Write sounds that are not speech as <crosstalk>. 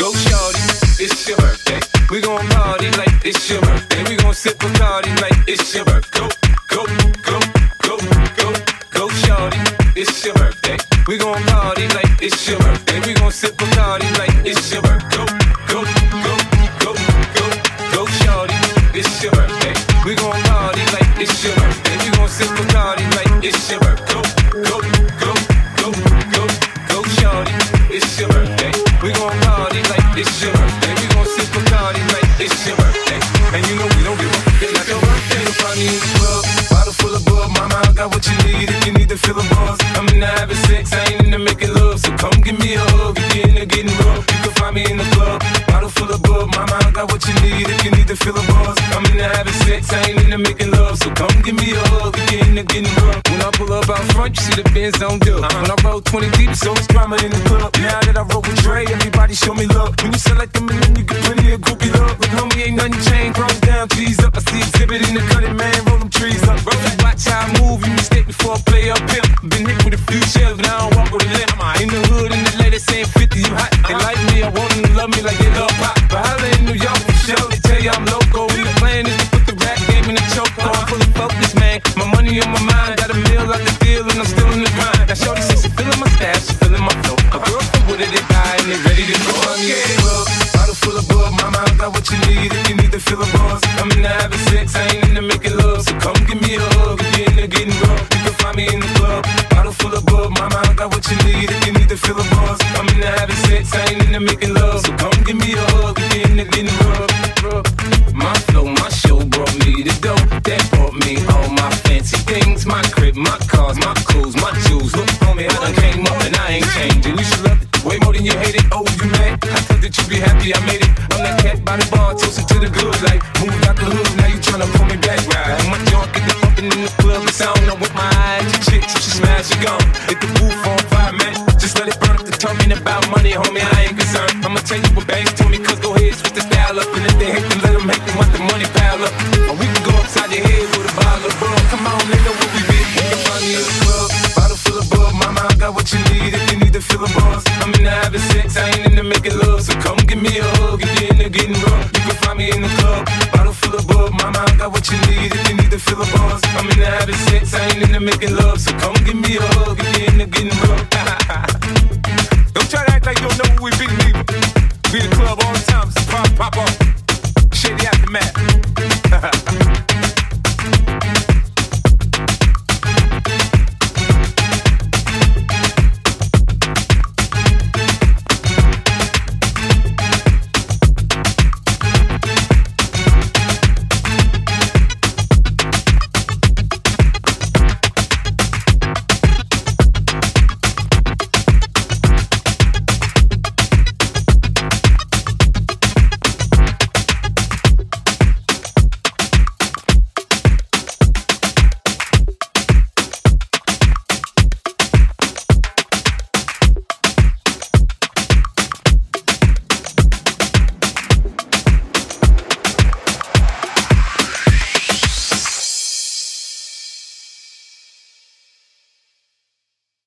Go shorty, it's your birthday. We gon' party like it's your birthday. We gon' sip Bacardi like it's your birthday. Go, go, go, go, go, go shorty, it's your birthday. We gon' party like it's your birthday. We gon' sip Bacardi like it's your birthday. I'm in the having sex. I ain't in the making love. So come give me a hug. If you're in the getting rough. When I pull up out front, you see the Benz on dub. Uh-huh. When I roll 20 deep, so it's drama in the club. Now that I roll with Dre, everybody show me love. When you select them and then you get plenty of groupie love. But homie, ain't nothing got what you need if you need to feel a buzz. I'm in the having sex, I ain't in the making love, so come give me a hug. If you're in the getting rough, you can find me in the club. Bottle full of bub, mama, I got what you need if you need to feel a buzz. I'm in the having sex, I ain't in the making love, so come give me a hug. If you're in the getting rough. My flow, my show brought me the dough. That brought me all my fancy things, my crib, my cars, my clothes, my jewels. Look, homie, I done came up and I ain't changing. You should love it way more than you hate it. Oh, you mad? I thought that you'd be happy I made it. The bar, toasting to the good life. Moved out the hood, now you tryna pull me back. Right. My junk get the pumping in the club, it's on. I'm with my eyes, your chick, she smash, she gone. Hit the roof on fire, man. Just let it burn up the talking about money, homie. I ain't concerned. I'ma tell you what banks told me, cause go ahead, switch the style up. And if they hate, then let them hate them, want the money pile up. Or we can go upside your head with a bottle of bug. Come on, nigga, into making love, so come give me a hug. If you're into getting rough, you can find me in the club. Bottle full of bug, my mind got what you need. If you need to fill a bars, I'm in the habit of sex, I ain't into making love, so come give me a hug. If you're into getting rough, <laughs> don't try to act like you don't know who we be, neither. Be the club all the time, so pop, pop off.